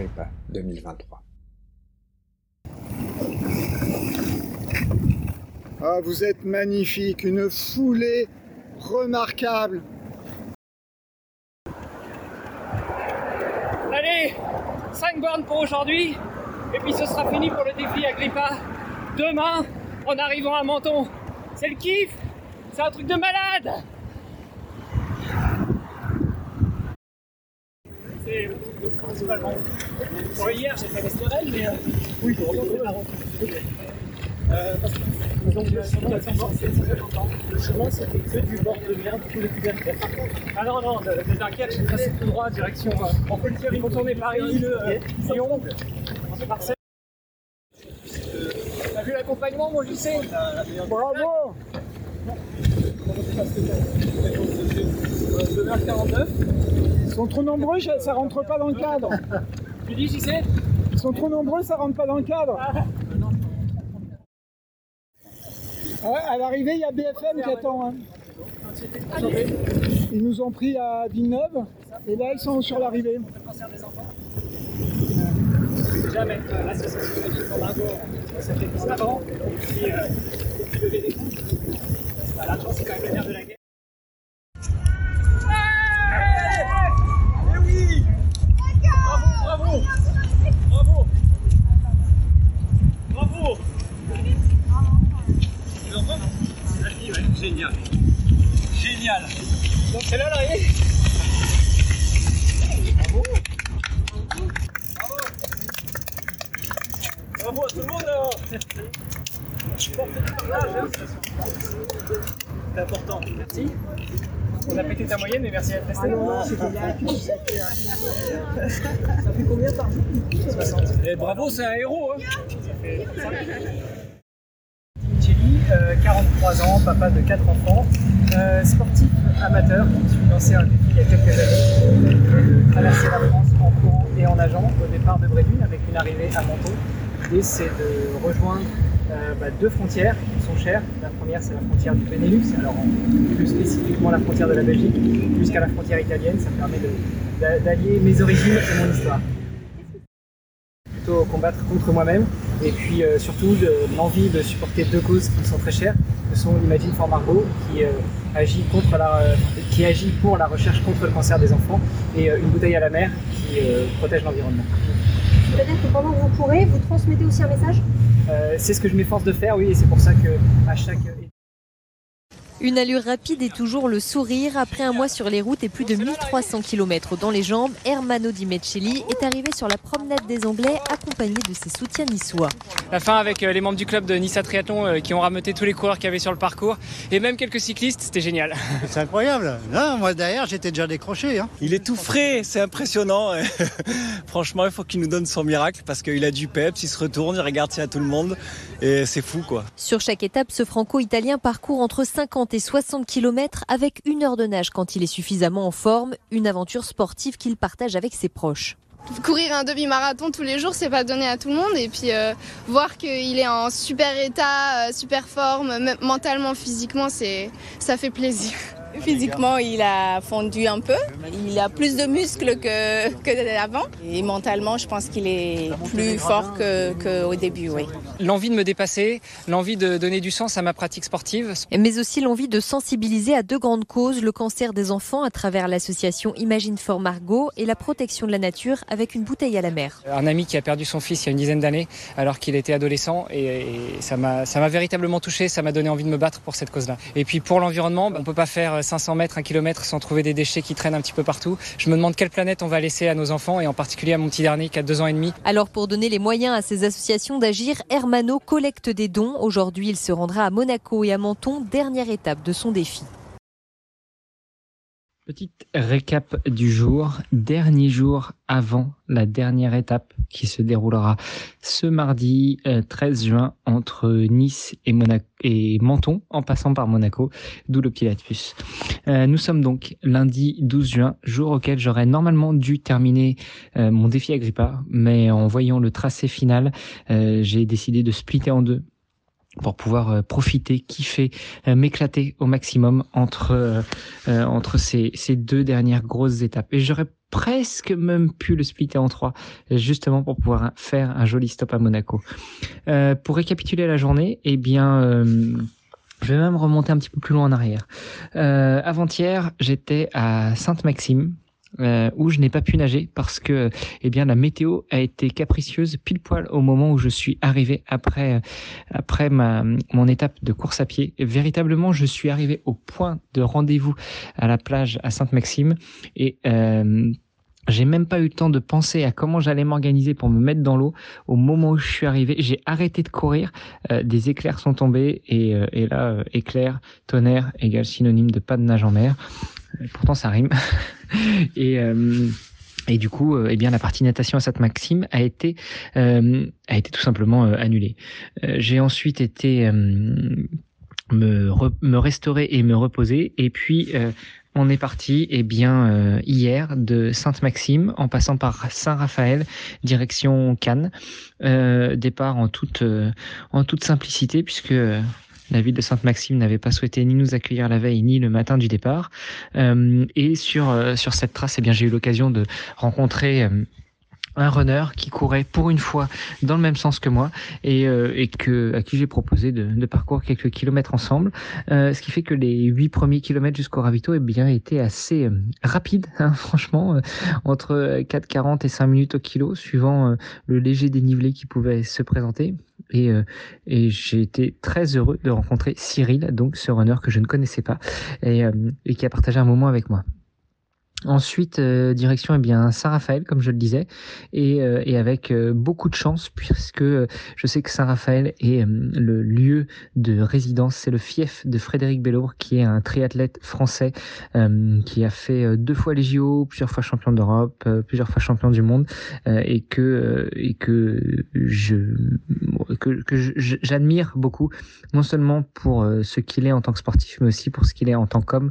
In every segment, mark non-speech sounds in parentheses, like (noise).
Agrippa 2023. Ah, vous êtes magnifique, une foulée remarquable. Allez, 5 bornes pour aujourd'hui, et puis ce sera fini pour le défi Agrippa. Demain, en arrivant à Menton, c'est le kiff, c'est un truc de malade. C'est principalement. Bon, hier j'ai fait l'Estérel, mais euh, oui, pour la euh, parce que donc, le chemin, le chemin c'était que du bord de mer, du coup les plus Ah non, non, de, de Dunkerque, j'ai tracé tout droit, direction. Euh, on peut le dire, ils vont tourner Paris, euh, Lyon, Marseille. T'as vu l'accompagnement, mon lycée Bravo. 2h49. Ils sont trop nombreux, ça rentre pas dans le cadre. Tu dis, j'y sais Ils sont trop nombreux, ça rentre pas dans le cadre. À l'arrivée, il y a BFM qui attend. hein. Ils nous ont pris à Villeneuve et là, ils sont sur l'arrivée. euh, l'association de ça fait plus avant, et puis, euh, lever des. Bah, L'argent, c'est quand même le nerf de la guerre. Bravo, bravo, bravo, bravo. Les enfants C'est la fille, ouais. Génial. Génial. Donc c'est là l'arrivée Bravo. Bravo. Bravo à tout le monde là. Portez du partage, hein. C'est important. Merci. On a pété ta moyenne, mais merci d'être resté. Ça fait combien par jour 60. Et bravo, c'est un héros. Hein. Ça fait 5. Chili, euh, 43 ans, papa de 4 enfants, euh, sportif amateur. Me suis lancé un défi il y a quelques années de traverser la France en courant et en nageant au départ de Bréville avec une arrivée à Menton. L'idée c'est de rejoindre euh, bah, deux frontières qui sont chères. La première c'est la frontière du Benelux, alors plus spécifiquement la frontière de la Belgique jusqu'à la frontière italienne. Ça me permet d'allier mes origines et mon histoire plutôt combattre contre moi-même et puis euh, surtout l'envie de supporter deux causes qui me sont très chères, que sont Imagine for Margot qui euh, euh, qui agit pour la recherche contre le cancer des enfants et une bouteille à la mer qui protège l'environnement. C'est-à-dire que pendant que vous courez, vous transmettez aussi un message Euh, c'est ce que je m'efforce de faire, oui, et c'est pour ça que à chaque Une allure rapide et toujours le sourire. Après un mois sur les routes et plus de 1300 km dans les jambes, Hermano Di Meccelli est arrivé sur la promenade des Anglais accompagné de ses soutiens niçois. la fin avec euh, les membres du club de Nice Triathlon euh, qui ont rameuté tous les coureurs qu'il y avait sur le parcours et même quelques cyclistes, c'était génial. (laughs) C'est incroyable. Non, moi derrière, j'étais déjà décroché. hein. Il est tout frais, c'est impressionnant. (laughs) Franchement, il faut qu'il nous donne son miracle parce qu'il a du peps, il se retourne, il regarde s'il y a tout le monde et c'est fou quoi. Sur chaque étape, ce franco-italien parcourt entre 50 et 60 km avec une heure de nage quand il est suffisamment en forme. Une aventure sportive qu'il partage avec ses proches. Courir un demi-marathon tous les jours, c'est pas donné à tout le monde. Et puis euh, voir qu'il est en super état, euh, super forme, mentalement, physiquement, c'est ça fait plaisir. Physiquement, il a fondu un peu. Il a plus de muscles que, que d'avant. Et mentalement, je pense qu'il est plus fort que- qu'au début, oui. L'envie de me dépasser, l'envie de donner du sens à ma pratique sportive. Mais aussi l'envie de sensibiliser à deux grandes causes, le cancer des enfants à travers l'association Imagine for Margot et la protection de la nature avec une bouteille à la mer. Un ami qui a perdu son fils il y a une dizaine d'années alors qu'il était adolescent et, et ça m'a ça m'a véritablement touché, ça m'a donné envie de me battre pour cette cause-là. Et puis pour l'environnement, on peut pas faire 500 mètres, un kilomètre sans trouver des déchets qui traînent un petit peu partout. Je me demande quelle planète on va laisser à nos enfants et en particulier à mon petit dernier qui a deux ans et demi. Alors pour donner les moyens à ces associations d'agir, Hermano collecte des dons. Aujourd'hui, il se rendra à Monaco et à Menton, dernière étape de son défi. Petite récap du jour, dernier jour avant la dernière étape qui se déroulera ce mardi 13 juin entre Nice et Menton en passant par Monaco, d'où le Pilatus. Euh, nous sommes donc lundi 12 juin, jour auquel j'aurais normalement dû terminer euh, mon défi Agrippa, mais en voyant le tracé final, euh, j'ai décidé de splitter en deux pour pouvoir euh, profiter, kiffer, euh, m'éclater au maximum entre euh, entre ces, ces deux dernières grosses étapes. Et j'aurais presque même pu le splitter en trois, justement pour pouvoir faire un joli stop à Monaco. pour récapituler la journée, eh bien, je vais même remonter un petit peu plus loin en arrière. Avant-hier, j'étais à Sainte-Maxime, euh, où je n'ai pas pu nager parce que eh bien la météo a été capricieuse pile poil au moment où je suis arrivé après après ma mon étape de course à pied. véritablement, je suis arrivé au point de rendez-vous à la plage à Sainte-Maxime et euh, j'ai même pas eu le temps de penser à comment j'allais m'organiser pour me mettre dans l'eau. Au moment où je suis arrivé, j'ai arrêté de courir. Euh, des éclairs sont tombés et, euh, et là, euh, éclair, tonnerre égale synonyme de pas de nage en mer. pourtant, ça rime. (laughs) (laughs) et et du coup, eh bien, la partie natation à Sainte-Maxime a été a été tout simplement annulée. j'ai ensuite été me, me restaurer et me reposer. Et puis, on est parti eh bien euh, hier de Sainte-Maxime en passant par Saint-Raphaël direction Cannes. Euh, départ en toute euh, en toute simplicité puisque la ville de Sainte-Maxime n'avait pas souhaité ni nous accueillir la veille ni le matin du départ. et sur sur cette trace, eh bien j'ai eu l'occasion de rencontrer un runner qui courait pour une fois dans le même sens que moi et, euh, à qui j'ai proposé de, parcourir quelques kilomètres ensemble euh, ce qui fait que les huit premiers kilomètres jusqu'au ravito eh bien étaient assez euh, rapides (laughs) hein, franchement euh, entre 4,40 et 5 minutes au kilo suivant le léger dénivelé qui pouvait se présenter et, et j'ai été très heureux de rencontrer Cyril donc ce runner que je ne connaissais pas et, et qui a partagé un moment avec moi Ensuite, euh, direction eh bien Saint-Raphaël, comme je le disais, et, euh, et avec euh, beaucoup de chance, puisque je sais que Saint-Raphaël est le lieu de résidence, c'est le fief de Frédéric Bellour, qui est un triathlète français qui a fait deux fois les JO, plusieurs fois champion d'Europe, plusieurs fois champion du monde, et que et que je que, que j'admire beaucoup, non seulement pour ce qu'il est en tant que sportif, mais aussi pour ce qu'il est en tant qu'homme.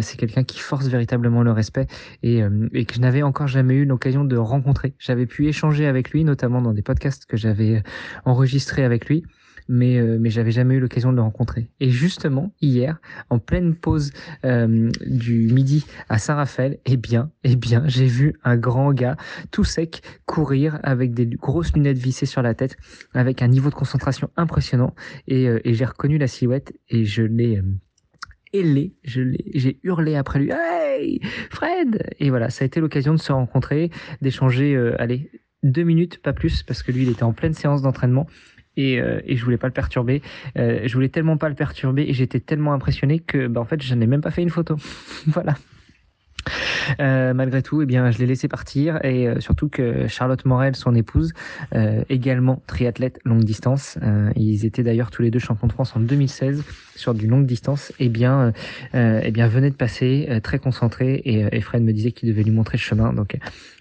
c'est quelqu'un qui force véritablement le respect euh, et, que je n'avais encore jamais eu l'occasion de rencontrer. J'avais pu échanger avec lui, notamment dans des podcasts que j'avais enregistrés avec lui mais, euh, mais j'avais jamais eu l'occasion de le rencontrer. Et justement, hier, en pleine pause euh, du midi à Saint-Raphaël, eh bien, eh bien, j'ai vu un grand gars tout sec courir avec des grosses lunettes vissées sur la tête, avec un niveau de concentration impressionnant, et, et j'ai reconnu la silhouette et je l'ai ailé, j'ai hurlé après lui, hey Fred Et voilà, ça a été l'occasion de se rencontrer, d'échanger, euh, allez, deux minutes, pas plus, parce que lui, il était en pleine séance d'entraînement. Et, euh, et je voulais pas le perturber. Euh, je voulais tellement pas le perturber et j'étais tellement impressionné que, bah, en fait, je n'ai même pas fait une photo. (laughs) voilà. Euh, malgré tout, eh bien, je l'ai laissé partir et euh, surtout que Charlotte Morel, son épouse, euh, également triathlète longue distance, ils étaient d'ailleurs tous les deux champions de France en 2016 sur du longue distance, eh bien, eh bien, venait de passer très concentré et, et Fred me disait qu'il devait lui montrer le chemin, donc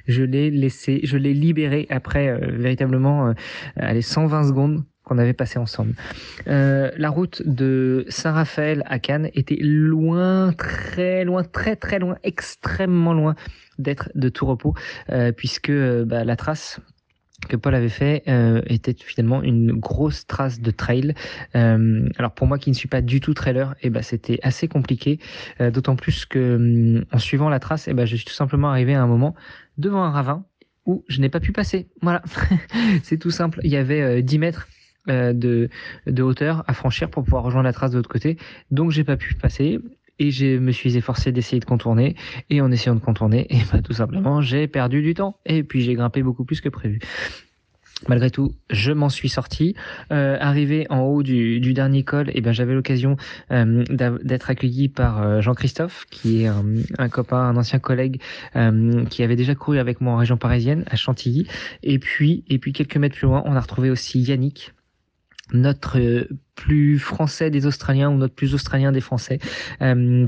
je l'ai laissé, je l'ai libéré après véritablement allez 120 secondes qu'on avait passé ensemble. Euh, la route de Saint-Raphaël à Cannes était loin, très loin, très très loin, extrêmement loin d'être de tout repos, euh, puisque euh, bah, la trace que Paul avait fait euh, était finalement une grosse trace de trail. Euh, alors pour moi qui ne suis pas du tout trailer, eh ben c'était assez compliqué, euh, d'autant plus que hum, en suivant la trace, eh ben je suis tout simplement arrivé à un moment devant un ravin où je n'ai pas pu passer. Voilà, (laughs) c'est tout simple. Il y avait 10 mètres euh, de, de hauteur à franchir pour pouvoir rejoindre la trace de l'autre côté. Donc j'ai pas pu passer et je me suis efforcé d'essayer de contourner et en essayant de contourner, (laughs) et bah, tout simplement j'ai perdu du temps et puis j'ai grimpé beaucoup plus que prévu. Malgré tout, je m'en suis sorti. Euh, arrivé en haut du, dernier col, eh ben j'avais l'occasion euh, d'être accueilli par euh, Jean-Christophe, qui est un, copain, un ancien collègue, euh, qui avait déjà couru avec moi en région parisienne, à Chantilly. Et puis, et puis quelques mètres plus loin, on a retrouvé aussi Yannick, notre plus français des Australiens ou notre plus australien des Français,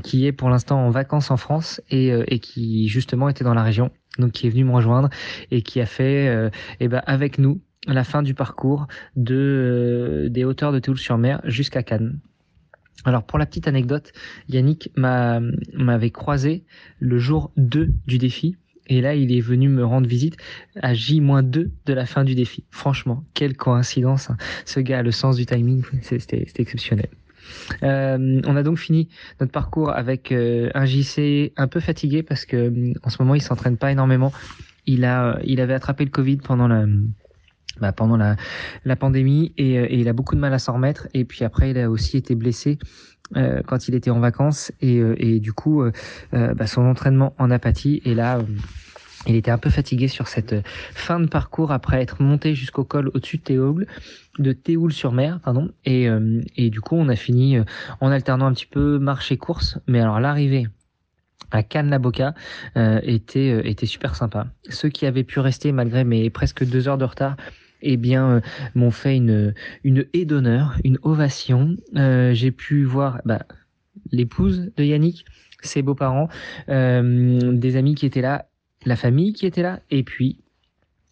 qui est pour l'instant en vacances en France et, et, qui justement était dans la région, donc qui est venu me rejoindre et qui a fait eh ben, avec nous la fin du parcours de, des hauteurs de Toulouse-sur-Mer jusqu'à Cannes. Alors pour la petite anecdote, Yannick m'avait croisé le jour 2 du défi. Et là, il est venu me rendre visite à J-2 de la fin du défi. Franchement, quelle coïncidence. Hein. Ce gars a le sens du timing. C'était exceptionnel. Euh, on a donc fini notre parcours avec euh, un JC un peu fatigué parce que en ce moment il s'entraîne pas énormément. Il a, il avait attrapé le Covid pendant la, bah, pendant la, pandémie et, euh, et, il a beaucoup de mal à s'en remettre. Et puis après, il a aussi été blessé euh, quand il était en vacances et, euh, et du coup, euh, bah, son entraînement en apathie. Et là, il était un peu fatigué sur cette fin de parcours après être monté jusqu'au col au-dessus de Théoul, de Théoul-sur-Mer, pardon. Et, et du coup, on a fini en alternant un petit peu marche et course. Mais alors l'arrivée à Cannes-la-Boca euh, était, était super sympa. Ceux qui avaient pu rester malgré mes presque deux heures de retard eh bien, euh, m'ont fait une, une haie d'honneur, une ovation. Euh, j'ai pu voir bah, l'épouse de Yannick, ses beaux-parents, euh, des amis qui étaient là, la famille qui était là, et puis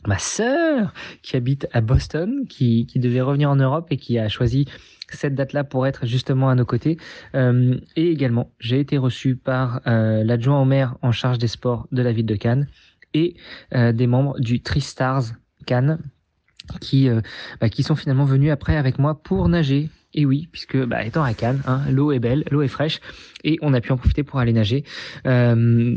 ma sœur qui habite à Boston, qui, qui devait revenir en Europe et qui a choisi cette date-là pour être justement à nos côtés. Et également, j'ai été reçu par l'adjoint au maire en charge des sports de la ville de Cannes et des membres du Tristars Cannes, qui, euh, bah, qui sont finalement venus après avec moi pour nager. Et oui, puisque bah, étant à Cannes, hein, l'eau est belle, l'eau est fraîche, et on a pu en profiter pour aller nager. Euh,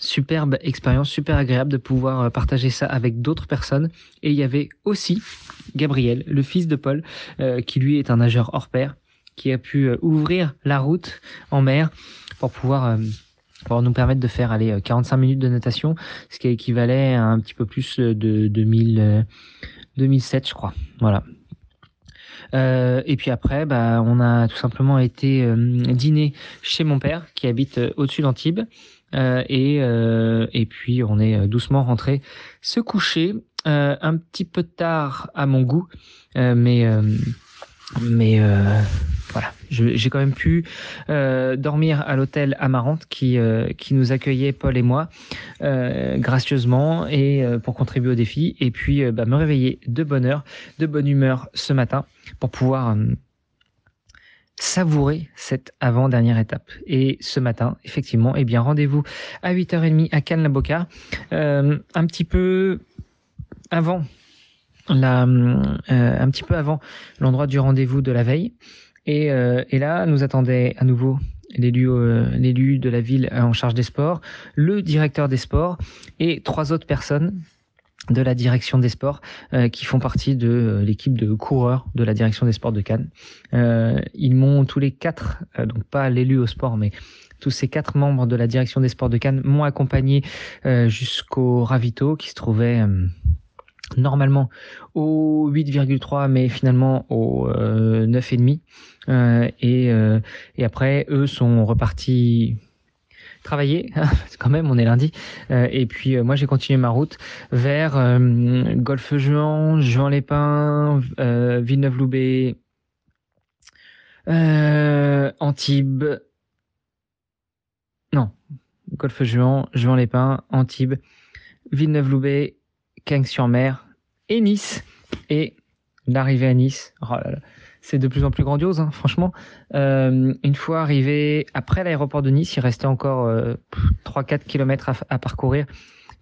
superbe expérience, super agréable de pouvoir euh, partager ça avec d'autres personnes. Et il y avait aussi Gabriel, le fils de Paul, qui lui est un nageur hors pair, qui a pu ouvrir la route en mer pour pouvoir pour nous permettre de faire aller 45 minutes de natation, ce qui équivalait à un petit peu plus de 2000 2007, je crois. Voilà. Euh, et puis après, bah, on a tout simplement été euh, dîner chez mon père qui habite euh, au-dessus d'Antibes. et, puis on est doucement rentré se coucher un petit peu tard à mon goût, mais voilà, j'ai quand même pu euh, dormir à l'hôtel Amarante qui, euh, qui nous accueillait, Paul et moi, euh, gracieusement et pour contribuer au défi. Et puis bah, me réveiller de bonne heure, de bonne humeur ce matin pour pouvoir savourer cette avant-dernière étape. Et ce matin, effectivement, eh bien rendez-vous à 8h30 à Cannes-la-Boca, un petit peu avant la, un petit peu avant l'endroit du rendez-vous de la veille. Et, euh, et là, nous attendait à nouveau l'élu euh, de la ville en charge des sports, le directeur des sports et trois autres personnes de la direction des sports euh, qui font partie de euh, l'équipe de coureurs de la direction des sports de Cannes. Euh, ils m'ont tous les quatre, euh, donc pas l'élu au sport, mais tous ces quatre membres de la direction des sports de Cannes m'ont accompagné jusqu'au ravito qui se trouvait normalement au 8,3 mais finalement au euh, 9,5 euh, et, euh, et après eux sont repartis travailler. (laughs) Quand même on est lundi. Euh, et puis euh, moi j'ai continué ma route vers euh, Golfe-Juan, Juan-les-Pins, Villeneuve-Loubet, Antibes. Non Golfe-Juan, Juan-les-Pins, Antibes, Villeneuve-Loubet Cagnes-sur-Mer et Nice. Et l'arrivée à Nice, oh c'est de plus en plus grandiose, hein, franchement. Euh, une fois arrivé après l'aéroport de Nice, il restait encore euh, 3-4 km à, parcourir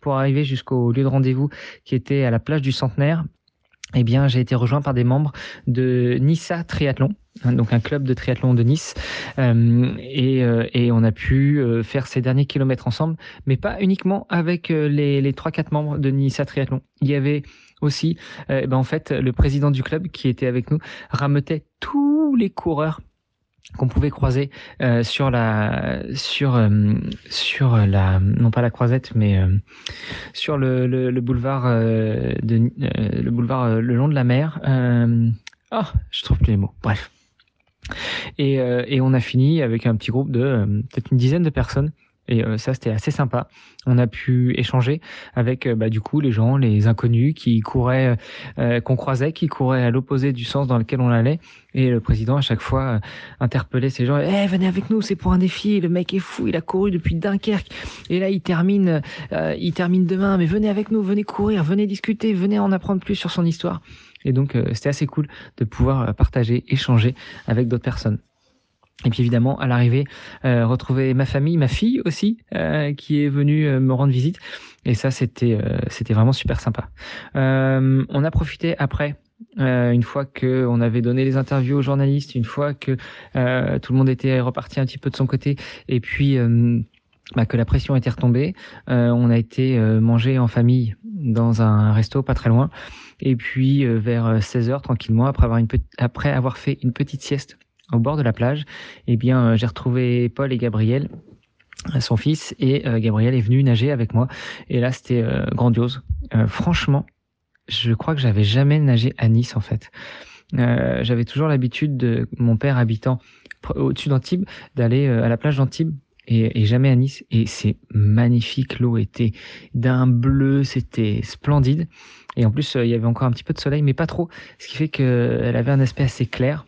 pour arriver jusqu'au lieu de rendez-vous qui était à la plage du Centenaire. Eh bien, j'ai été rejoint par des membres de Nissa Triathlon, hein, donc un club de triathlon de Nice, euh, et, euh, et, on a pu euh, faire ces derniers kilomètres ensemble, mais pas uniquement avec les, les 3-4 membres de Nissa Triathlon. Il y avait aussi, ben en fait, le président du club qui était avec nous rameutait tous les coureurs qu'on pouvait croiser euh, sur la sur euh, sur la non pas la croisette mais euh, sur le, le, le boulevard de le boulevard le long de la mer ah oh, je trouve plus les mots bref. Et, et on a fini avec un petit groupe de peut-être une dizaine de personnes Et ça, c'était assez sympa. On a pu échanger avec bah, du coup les gens, les inconnus qui couraient, qu'on croisait, qui couraient à l'opposé du sens dans lequel on allait. Et le président à chaque fois interpellait ces gens. Eh, venez avec nous, c'est pour un défi. Le mec est fou, il a couru depuis Dunkerque et là il termine, il termine demain. Mais venez avec nous, venez courir, venez discuter, venez en apprendre plus sur son histoire. Et donc c'était assez cool de pouvoir partager, échanger avec d'autres personnes. Et puis évidemment, à l'arrivée, euh, retrouver ma famille, ma fille aussi, euh, qui est venue euh, me rendre visite. Et ça, c'était c'était vraiment super sympa. on a profité après une fois que on avait donné les interviews aux journalistes, une fois que tout le monde était reparti un petit peu de son côté, et puis bah, que la pression était retombée, on a été manger en famille dans un resto pas très loin, et puis vers 16h tranquillement après avoir une après avoir fait une petite sieste au bord de la plage, eh bien, euh, j'ai retrouvé Paul et Gabriel son fils et euh, Gabriel est venu nager avec moi. Et là c'était euh, grandiose. Franchement je crois que j'avais jamais nagé à Nice en fait. J'avais toujours l'habitude de mon père habitant au-dessus d'Antibes d'aller à la plage d'Antibes et, et, jamais à Nice. Et c'est magnifique l'eau était d'un bleu c'était splendide. Et en plus il y avait encore un petit peu de soleil mais pas trop. Ce qui fait qu'elle avait un aspect assez clair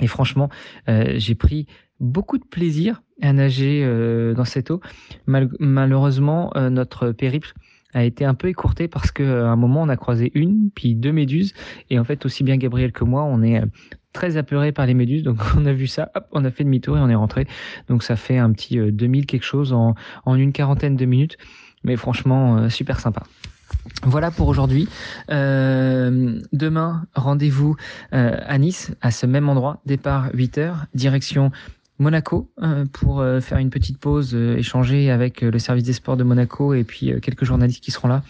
et franchement, euh, j'ai pris beaucoup de plaisir à nager euh, dans cette eau. malheureusement, euh, notre périple a été un peu écourté parce qu'à un moment on a croisé une puis deux méduses. Et en fait aussi bien Gabriel que moi on est très apeuré par les méduses. Donc (laughs) on a vu ça hop on a fait demi-tour et on est rentré. Donc ça fait un petit 2000 quelque chose en, en une quarantaine de minutes. Mais franchement super sympa voilà pour aujourd'hui. Euh, demain, rendez-vous euh, à Nice, à ce même endroit, départ 8h, direction Monaco, euh, pour faire une petite pause, échanger avec le service des sports de Monaco et puis quelques journalistes qui seront là.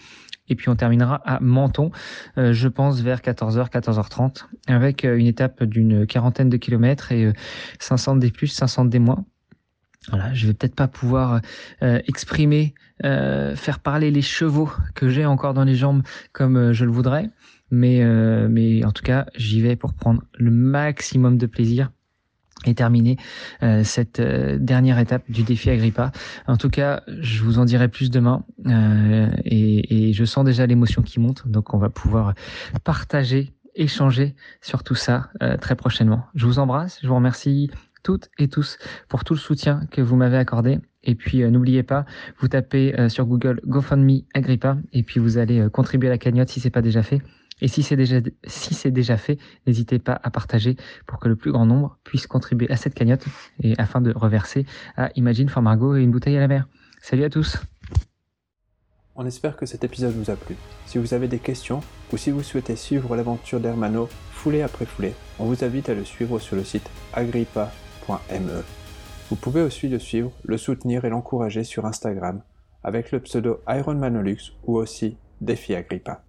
Et puis on terminera à Menton, je pense vers 14h, 14h30, avec une étape d'une quarantaine de kilomètres et 500 des plus, 500 des moins. Voilà, je vais peut-être pas pouvoir euh, exprimer, euh, faire parler les chevaux que j'ai encore dans les jambes comme euh, je le voudrais, mais mais en tout cas, j'y vais pour prendre le maximum de plaisir et terminer cette dernière étape du défi Agrippa. En tout cas, je vous en dirai plus demain et, et je sens déjà l'émotion qui monte, donc on va pouvoir partager échanger sur tout ça très prochainement. Je vous embrasse, je vous remercie toutes et tous pour tout le soutien que vous m'avez accordé. Et puis euh, n'oubliez pas, vous tapez euh, sur Google GoFundMe Agrippa et puis vous allez euh, contribuer à la cagnotte si c'est pas déjà fait. Et si c'est déjà si c'est déjà fait, n'hésitez pas à partager pour que le plus grand nombre puisse contribuer à cette cagnotte et afin de reverser à Imagine for Margot et une bouteille à la mer. Salut à tous. On espère que cet épisode vous a plu. Si vous avez des questions ou si vous souhaitez suivre l'aventure d'Hermano foulée après foulée, on vous invite à le suivre sur le site agrippa E. Vous pouvez aussi le suivre, le soutenir et l'encourager sur Instagram avec le pseudo Ironmanolux ou aussi Défi Agrippa.